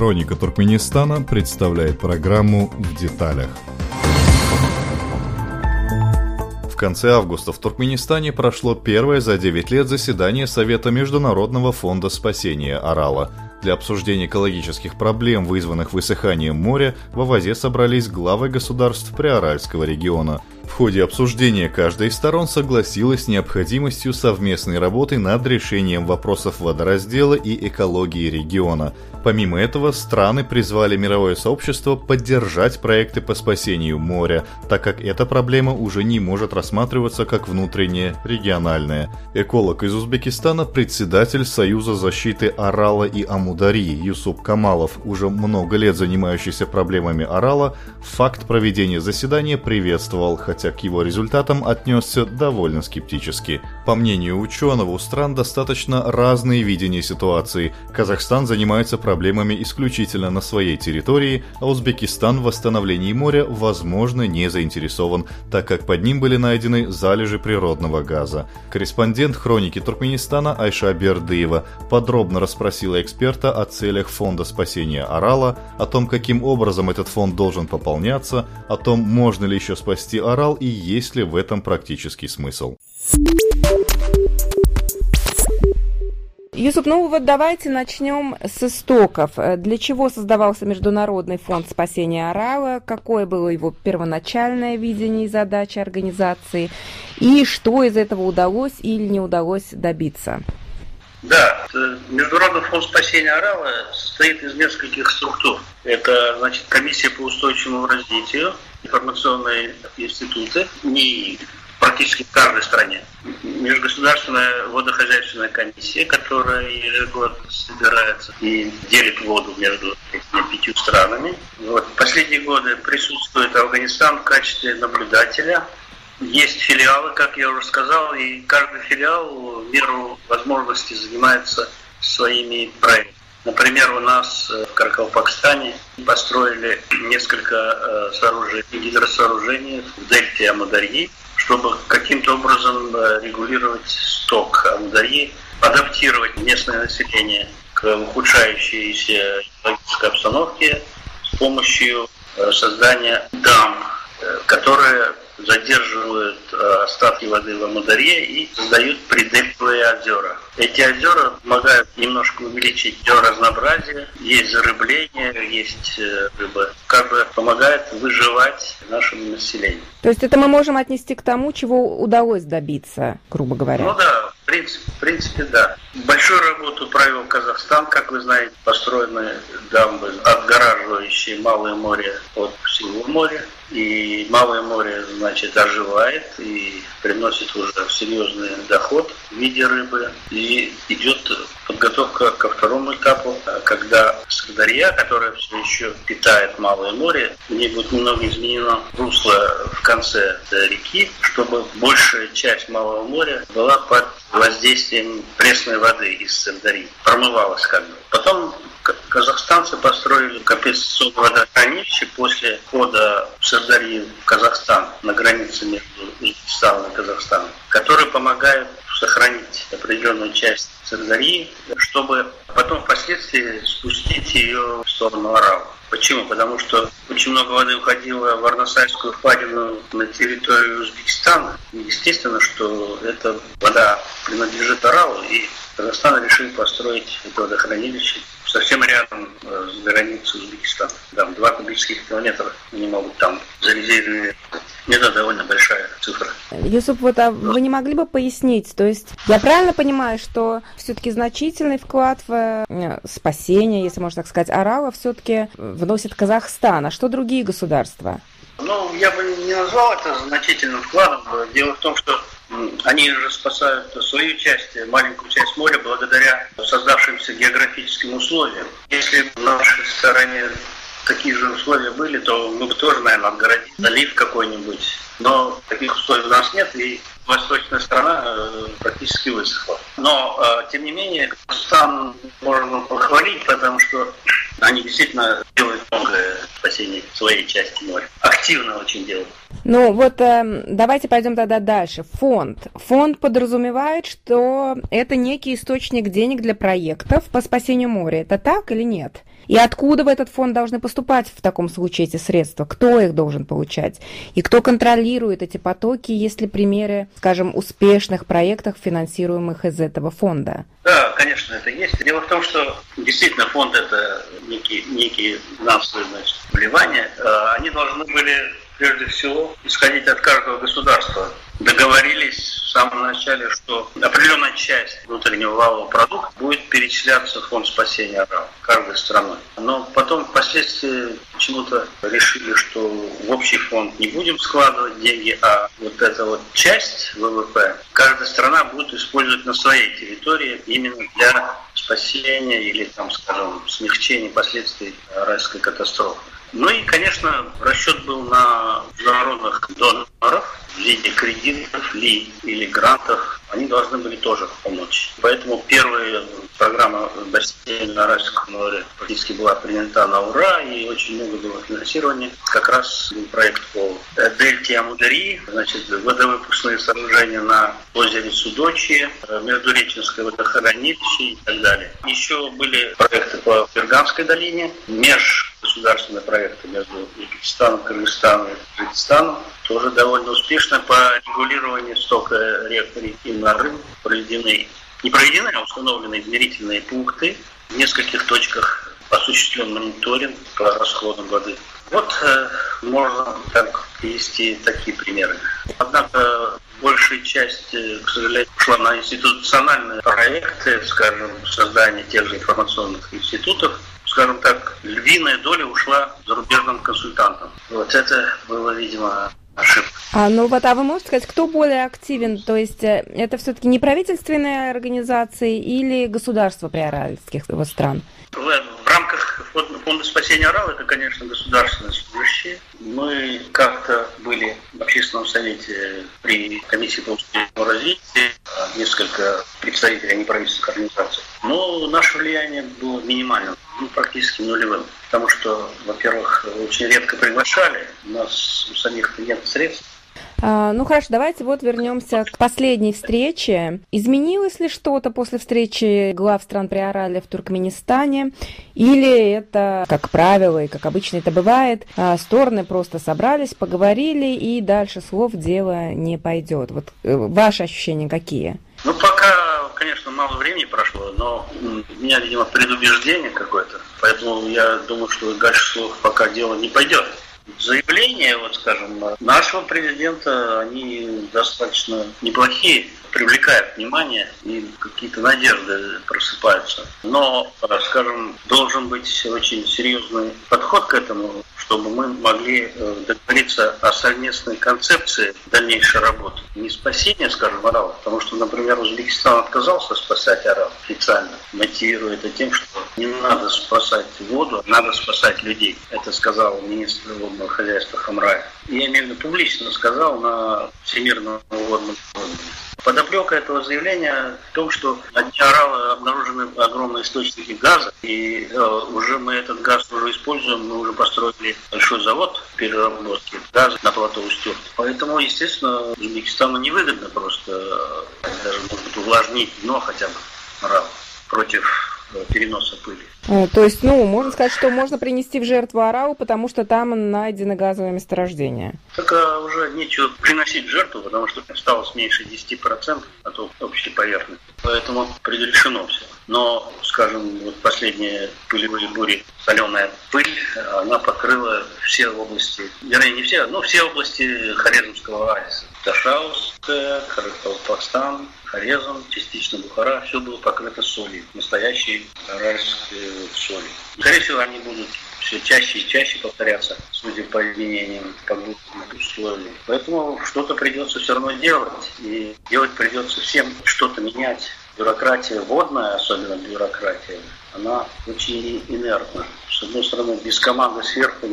Хроника Туркменистана представляет программу «В деталях». В конце августа в Туркменистане прошло первое за 9 лет заседание Совета Международного фонда спасения Орала – для обсуждения экологических проблем, вызванных высыханием моря, в Авазе собрались главы государств Приоральского региона. В ходе обсуждения каждая из сторон согласилась с необходимостью совместной работы над решением вопросов водораздела и экологии региона. Помимо этого, страны призвали мировое сообщество поддержать проекты по спасению моря, так как эта проблема уже не может рассматриваться как внутренняя, региональная. Эколог из Узбекистана, председатель Союза защиты Орала и Амудари Юсуп Камалов, уже много лет занимающийся проблемами Орала, факт проведения заседания приветствовал, хотя к его результатам отнесся довольно скептически. По мнению ученого, у стран достаточно разные видения ситуации. Казахстан занимается проблемами исключительно на своей территории, а Узбекистан в восстановлении моря, возможно, не заинтересован, так как под ним были найдены залежи природного газа. Корреспондент хроники Туркменистана Айша Бердыева подробно расспросила эксперта о целях Фонда спасения Орала, о том, каким образом этот фонд должен пополняться, о том, можно ли еще спасти Орал и есть ли в этом практический смысл. Юсуп, ну вот давайте начнем с истоков. Э, для чего создавался Международный фонд спасения Орала? Какое было его первоначальное видение и задачи организации? И что из этого удалось или не удалось добиться? Да, Международный фонд спасения Орала состоит из нескольких структур. Это, значит, комиссия по устойчивому развитию, информационные институты, НИИ, практически в каждой стране. Межгосударственная водохозяйственная комиссия, которая ежегодно собирается и делит воду между этими пятью странами. Вот. В последние годы присутствует Афганистан в качестве наблюдателя. Есть филиалы, как я уже сказал, и каждый филиал в меру возможности занимается своими проектами. Например, у нас в Каракалпакстане построили несколько э, сооружений, гидросооружений в дельте Амадарьи, чтобы каким-то образом э, регулировать сток Амударьи, адаптировать местное население к ухудшающейся экологической обстановке с помощью э, создания дамб, которые задерживают э, остатки воды в Амударе и создают придельтовые озера. Эти озера помогают немножко увеличить разнообразие, есть зарыбление, есть э, рыба, как бы помогает выживать нашему населению. То есть это мы можем отнести к тому, чего удалось добиться, грубо говоря? Ну да, в принципе, в принципе да. Большую работу провел Казахстан, как вы знаете, построены дамбы, отгораживающие Малое море от всего моря. И Малое море, значит, оживает и приносит уже серьезный доход в виде рыбы. И идет подготовка ко второму этапу, когда Сырдарья, которая все еще питает Малое море, в ней будет немного изменено русло в конце реки, чтобы большая часть Малого моря была под воздействием пресной воды из Сырдарьи, промывалась как бы. Потом казахстанцы построили компенсационное водохранилище после входа Сырдарьи в Казахстан на границе между Узбекистаном и Казахстаном, который помогает сохранить определенную часть Сырдарьи, чтобы потом впоследствии спустить ее в сторону Арала. Почему? Потому что очень много воды уходило в Арнасальскую впадину на территорию Узбекистана. естественно, что эта вода принадлежит Аралу, и Казахстан решил построить это водохранилище совсем рядом э, с границей Узбекистана. Там два кубических километра они могут там зарезервировать. Это довольно большая цифра. Юсуп, вот а вы не могли бы пояснить, то есть я правильно понимаю, что все-таки значительный вклад в э, спасение, если можно так сказать, Орала все-таки вносит Казахстан, а что другие государства? Ну, я бы не назвал это значительным вкладом. Дело в том, что они же спасают свою часть, маленькую часть моря, благодаря создавшимся географическим условиям. Если в нашей стороне такие же условия были, то мы бы тоже, наверное, отгородили залив какой-нибудь. Но таких условий у нас нет, и восточная страна э, практически высохла. Но, э, тем не менее, Казахстан можно похвалить, потому что Они действительно делают многое в своей части моря. Активно очень делают. Ну вот э, давайте пойдем тогда дальше. Фонд. Фонд подразумевает, что это некий источник денег для проектов по спасению моря. Это так или нет? И откуда в этот фонд должны поступать в таком случае эти средства? Кто их должен получать? И кто контролирует эти потоки, есть ли примеры, скажем, успешных проектов, финансируемых из этого фонда? Да, конечно, это есть. Дело в том, что действительно фонд это некие, некие финансовые значит, вливания. Э, они должны были прежде всего исходить от каждого государства. Договорились в самом начале, что определенная часть внутреннего валового продукта будет перечисляться в фонд спасения РАО каждой страной. Но потом впоследствии почему-то решили, что в общий фонд не будем складывать деньги, а вот эта вот часть ВВП каждая страна будет использовать на своей территории именно для спасения или, там, скажем, смягчения последствий райской катастрофы. Ну и, конечно, расчет был на международных доноров в виде кредитов ли, или грантов. Они должны были тоже помочь. Поэтому первая программа бассейна на Аральском море практически была принята на ура, и очень много было финансирования. Как раз был проект по Дельте Амудари, значит, водовыпускные сооружения на озере Судочи, Междуреченское водохранилище и так далее. Еще были проекты по Перганской долине, меж государственные проекты между Узбекистаном, Кыргызстаном и Таджикистаном. Тоже довольно успешно по регулированию стока рек реки Нарын проведены, не проведены, а установлены измерительные пункты. В нескольких точках осуществлен мониторинг по расходам воды. Вот э, можно так привести такие примеры. Однако большая часть, э, к сожалению, ушла на институциональные проекты, скажем, создание тех же информационных институтов, скажем так, львиная доля ушла зарубежным консультантам. Вот это было, видимо, ошибка. А, ну вот, а вы можете сказать, кто более активен? То есть э, это все-таки не правительственные организации или государство приоральских стран? В, в рамках фонда спасения Орала это, конечно, государственные служащие. Мы как-то были в общественном совете при комиссии по успешному развитию, а несколько представителей неправительственных организаций. Но наше влияние было минимальным ну, практически нулевым. Потому что, во-первых, очень редко приглашали, у нас у самих нет средств. А, ну хорошо, давайте вот вернемся к последней встрече. Изменилось ли что-то после встречи глав стран Приораля в Туркменистане? Или это, как правило, и как обычно это бывает, а, стороны просто собрались, поговорили, и дальше слов дело не пойдет? Вот э, ваши ощущения какие? Ну, пока, конечно, мало времени прошло, но у меня, видимо, предубеждение какое-то. Поэтому я думаю, что дальше слов пока дело не пойдет. Заявления, вот скажем, нашего президента, они достаточно неплохие, привлекают внимание и какие-то надежды просыпаются. Но, скажем, должен быть очень серьезный подход к этому чтобы мы могли э, договориться о совместной концепции дальнейшей работы. Не спасение, скажем, Орала, потому что, например, Узбекистан отказался спасать Орал официально, мотивируя это тем, что не надо спасать воду, надо спасать людей. Это сказал министр водного хозяйства Хамрай. Я имею в виду публично сказал на Всемирном водном форуме. Подоплека этого заявления в том, что на дне Орала обнаружены огромные источники газа, и э, уже мы этот газ уже используем, мы уже построили большой завод переработки газа на плато Устюрт. Поэтому, естественно, Узбекистану невыгодно просто э, даже, может увлажнить дно хотя бы Орала против Э, переноса пыли. Э, то есть, ну, можно сказать, что можно принести в жертву Арау, потому что там найдено газовое месторождение. Так а уже нечего приносить в жертву, потому что осталось меньше 10% от общей поверхности. Поэтому предрешено все. Но, скажем, вот последние пылевые бури, соленая пыль, она покрыла все области, вернее, не все, но все области Хорезмского оазиса. Ташауская, Каракалпакстан, Хорезм, частично Бухара, все было покрыто солью, настоящей соли. Скорее всего, они будут все чаще и чаще повторяться, судя по изменениям погодных условий. Поэтому что-то придется все равно делать, и делать придется всем что-то менять. Бюрократия водная, особенно бюрократия, она очень инертна с одной стороны, без команды сверху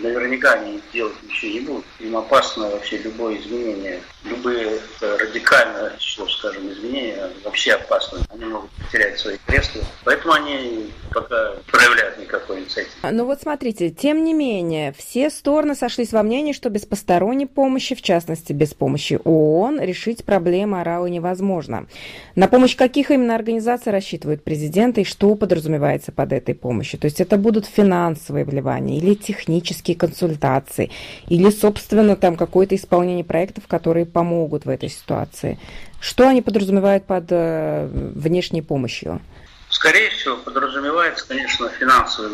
наверняка они делать ничего не будут. Им опасно вообще любое изменение. Любые э, радикальные, что скажем, изменения вообще опасны. Они могут потерять свои кресла. Поэтому они пока проявляют никакой инициативы. Ну вот смотрите, тем не менее, все стороны сошлись во мнении, что без посторонней помощи, в частности без помощи ООН, решить проблемы Арала невозможно. На помощь каких именно организаций рассчитывают президенты и что подразумевается под этой помощью? То есть это будут финансовые вливания или технические консультации, или, собственно, там какое-то исполнение проектов, которые помогут в этой ситуации. Что они подразумевают под э, внешней помощью? Скорее всего, подразумевается, конечно, финансовое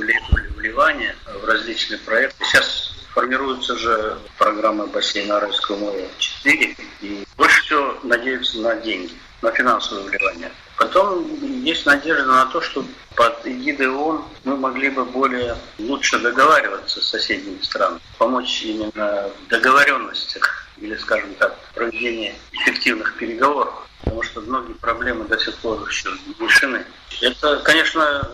вливание в различные проекты. Сейчас формируются же программы бассейна Аральского моря 4, и больше всего надеются на деньги, на финансовое вливание. Потом есть надежда на то, что под эгидой ООН мы могли бы более лучше договариваться с соседними странами, помочь именно в договоренностях или, скажем так, проведении эффективных переговоров, потому что многие проблемы до сих пор еще не решены. Это, конечно,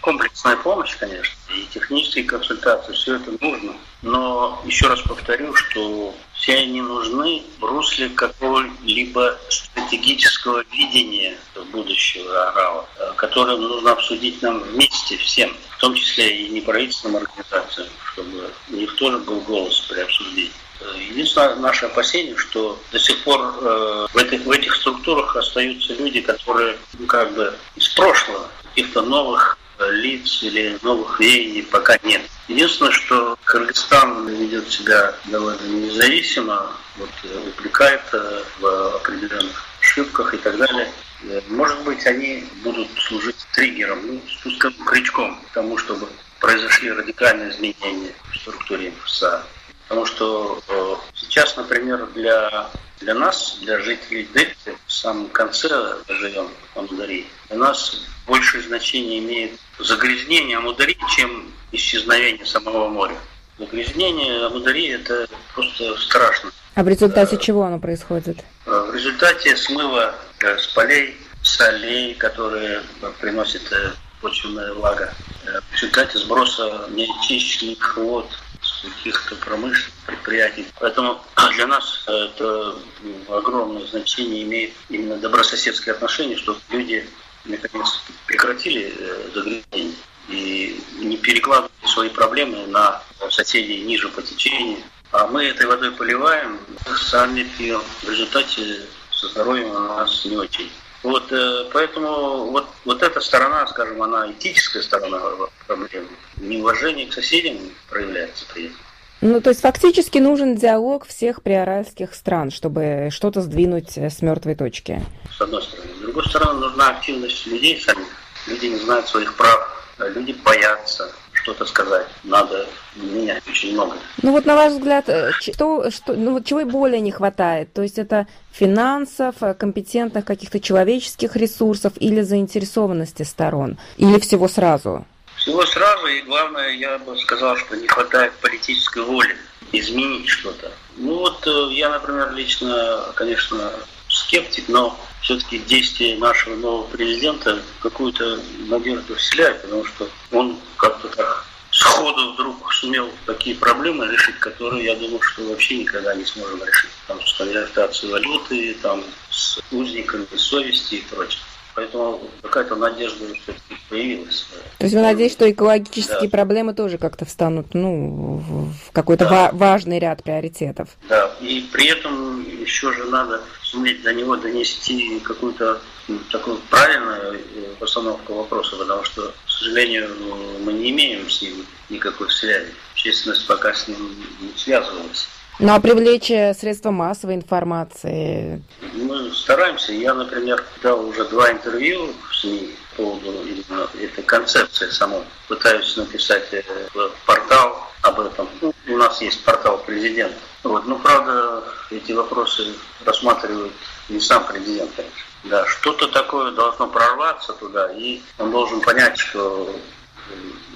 комплексная помощь, конечно, и технические консультации, все это нужно. Но еще раз повторю, что все они нужны в русле какого-либо стратегического видения будущего Арала, которое нужно обсудить нам вместе всем, в том числе и неправительственным организациям, чтобы у них тоже был голос при обсуждении. Единственное наше опасение, что до сих пор э, в, этих, в этих структурах остаются люди, которые ну, как бы из прошлого, каких-то новых э, лиц или новых веяний пока нет. Единственное, что Кыргызстан ведет себя довольно независимо, вот, э, упрекает э, в определенных ошибках и так далее. Э, может быть, они будут служить триггером, ну, спуском крючком к тому, чтобы произошли радикальные изменения в структуре МФСА. Потому что э, сейчас, например, для, для нас, для жителей Дельты, в самом конце живем в Амударии, для нас большее значение имеет загрязнение Амударии, чем исчезновение самого моря. Загрязнение Амударии – это просто страшно. А в результате чего оно происходит? Э, в результате смыва э, с полей, солей, которые приносят почвенная влага. В результате сброса неочищенных вод каких-то промышленных предприятий. Поэтому для нас это огромное значение имеет именно добрососедские отношения, чтобы люди наконец прекратили э, загрязнение и не перекладывали свои проблемы на соседей ниже по течению. А мы этой водой поливаем, сами пьем. В результате со здоровьем у нас не очень. Вот э, поэтому вот, вот эта сторона, скажем, она этическая сторона проблемы. Неуважение к соседям проявляется при этом. Ну, то есть фактически нужен диалог всех приоральских стран, чтобы что-то сдвинуть э, с мертвой точки. С одной стороны. С другой стороны, нужна активность людей самих. Люди не знают своих прав, люди боятся что-то сказать. Надо менять очень много. Ну вот на ваш взгляд, э, что, что, ну, чего более не хватает? То есть это финансов, э, компетентных каких-то человеческих ресурсов или заинтересованности сторон? Или всего сразу? Всего сразу, и главное, я бы сказал, что не хватает политической воли изменить что-то. Ну вот э, я, например, лично, конечно, скептик, но все-таки действия нашего нового президента какую-то надежду вселяют, потому что он как-то так сходу вдруг сумел такие проблемы решить, которые, я думаю, что вообще никогда не сможем решить. Там с конвертацией валюты, там с узниками совести и прочее. Поэтому какая-то надежда все-таки появилась. То есть вы надеетесь, что экологические да. проблемы тоже как-то встанут ну, в какой-то да. ва- важный ряд приоритетов? Да, и при этом еще же надо суметь до него донести какую-то ну, такую правильную э, постановку вопроса, потому что, к сожалению, мы не имеем с ним никакой связи. Общественность пока с ним не связывалась. Ну а привлечь э, средства массовой информации? Мы стараемся. Я, например, дал уже два интервью в СМИ по поводу именно этой концепции самой. Пытаюсь написать э, портал об этом. Ну, у нас есть портал президента. Вот. Но, правда, эти вопросы рассматривает не сам президент, конечно. Да, что-то такое должно прорваться туда, и он должен понять, что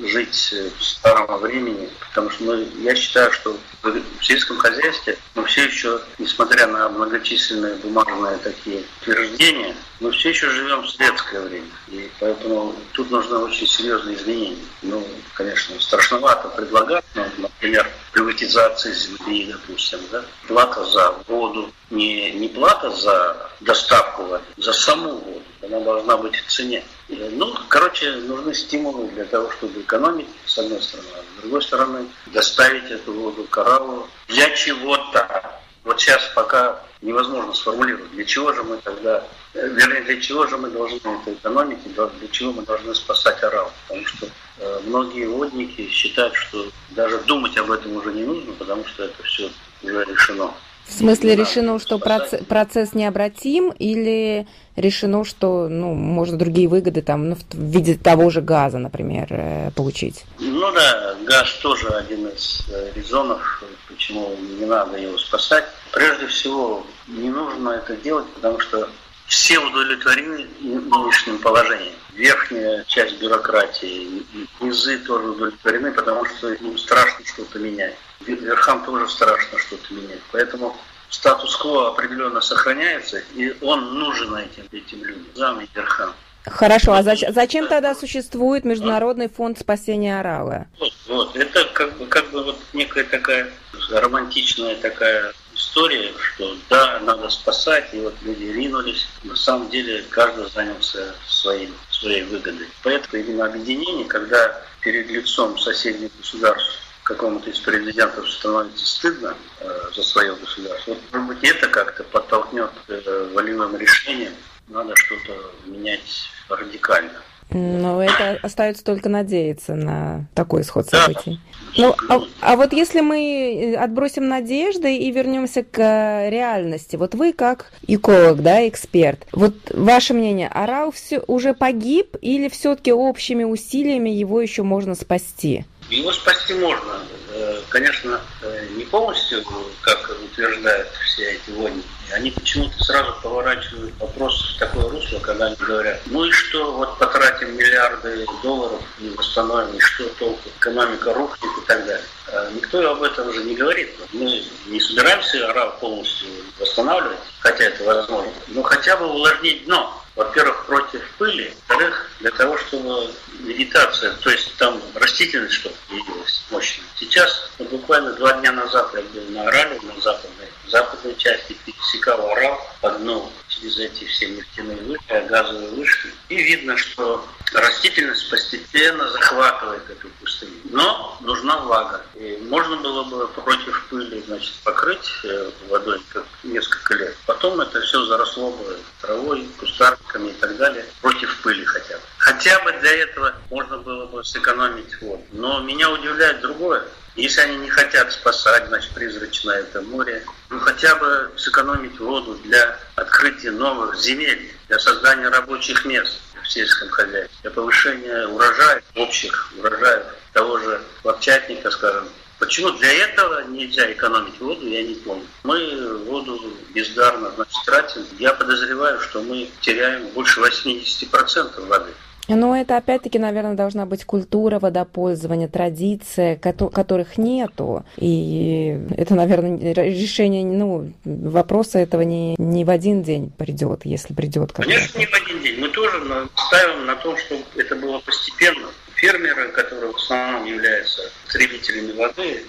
жить в старом времени, потому что мы, я считаю, что в сельском хозяйстве мы все еще, несмотря на многочисленные бумажные такие утверждения, мы все еще живем в светское время. И поэтому тут нужны очень серьезные изменения. Ну, конечно, страшновато предлагать, ну, например, приватизация земли, допустим, да? плата за воду, не, не плата за доставку воды, за саму воду. Она должна быть в цене. Ну, короче, нужны стимулы для того, чтобы экономить, с одной стороны, а с другой стороны, доставить эту воду кораллу для чего-то. Вот сейчас пока невозможно сформулировать, для чего же мы тогда, вернее, для чего же мы должны это экономить, для чего мы должны спасать орал. Потому что э, многие водники считают, что даже думать об этом уже не нужно, потому что это все уже решено. В смысле решено, что процесс, процесс необратим или решено, что ну, можно другие выгоды там, ну, в виде того же газа, например, э, получить? Ну да, газ тоже один из э, резонов, почему не надо его спасать. Прежде всего, не нужно это делать, потому что все удовлетворены нынешним положением. Верхняя часть бюрократии, низы тоже удовлетворены, потому что им страшно что-то менять верхам тоже страшно что-то менять. Поэтому статус-кво определенно сохраняется, и он нужен этим, этим людям, зам и верхам. Хорошо, а зачем, зачем тогда существует Международный фонд спасения Орала? Вот, вот, это как бы, как бы вот некая такая романтичная такая история, что да, надо спасать, и вот люди ринулись. На самом деле каждый занялся своим, своей выгодой. Поэтому именно объединение, когда перед лицом соседних государств какому-то из президентов становится стыдно э, за свое государство. Вот, может быть, это как-то подтолкнет э, волевым решением. Надо что-то менять радикально. Но это остается только надеяться на такой исход событий. Ну, а, а вот если мы отбросим надежды и вернемся к реальности, вот вы как эколог, да, эксперт, вот ваше мнение, Орал все уже погиб или все-таки общими усилиями его еще можно спасти? Его спасти можно. Э, конечно, э, не полностью, как утверждают все эти войники. Они почему-то сразу поворачивают вопрос в такое русло, когда они говорят, ну и что, вот потратим миллиарды долларов и восстановим, и что толку, экономика рухнет и так далее. Э, никто об этом уже не говорит. Мы не собираемся Арал полностью восстанавливать, хотя это возможно, но хотя бы увлажнить дно. Во-первых, против пыли, во-вторых, для того, чтобы вегетация, то есть там растительность что-то появилась мощная. Сейчас, ну, буквально два дня назад я был на Орале, на западной, западной части, пересекал Орал по дну через эти все нефтяные вышки, газовые вышки, и видно, что растительность постепенно захватывает эту пустыню. Но нужна влага. И можно было бы против пыли значит, покрыть э, водой несколько лет. Потом это все заросло бы травой, кустарниками и так далее. Против пыли хотя бы. Хотя бы для этого можно было бы сэкономить воду. Но меня удивляет другое. Если они не хотят спасать, значит, призрачное это море, ну хотя бы сэкономить воду для открытия новых земель, для создания рабочих мест в сельском хозяйстве, для повышения урожая, общих урожаев, того же лапчатника, скажем. Почему для этого нельзя экономить воду, я не помню. Мы воду бездарно значит, тратим. Я подозреваю, что мы теряем больше 80% воды. Но это опять-таки, наверное, должна быть культура водопользования, традиция, которых нету. И это, наверное, решение, ну, вопроса этого не, не в один день придет, если придет. Конечно, не в один день. Мы тоже ставим на том, чтобы это было постепенно. Фермеры, которые в основном являются потребителями воды,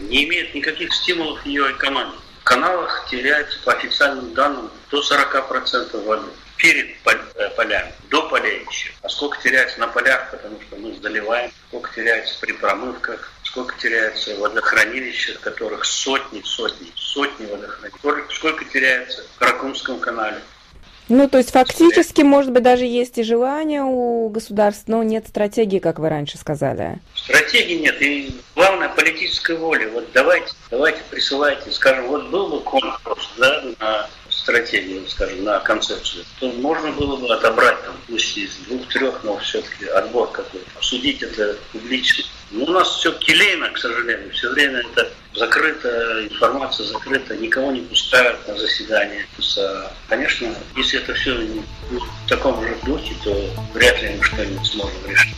не имеют никаких стимулов ее экономить. В каналах теряется, по официальным данным, до 40% воды перед э, полями, до полей еще. А сколько теряется на полях, потому что мы заливаем, сколько теряется при промывках, сколько теряется в водохранилищах, которых сотни, сотни, сотни водохранилищ, сколько, сколько теряется в Каракумском канале. Ну, то есть фактически, может быть, даже есть и желание у государств, но нет стратегии, как вы раньше сказали. Стратегии нет, и главное политическая воля. Вот давайте, давайте присылайте, скажем, вот был бы конкурс да, на стратегию, скажем, на концепцию, то можно было бы отобрать там, пусть из двух-трех, но все-таки отбор какой-то, обсудить это публично. Но у нас все келейно, к сожалению, все время это закрыто, информация закрыта, никого не пускают на заседание. Конечно, если это все в таком же духе, то вряд ли мы что-нибудь сможем решить.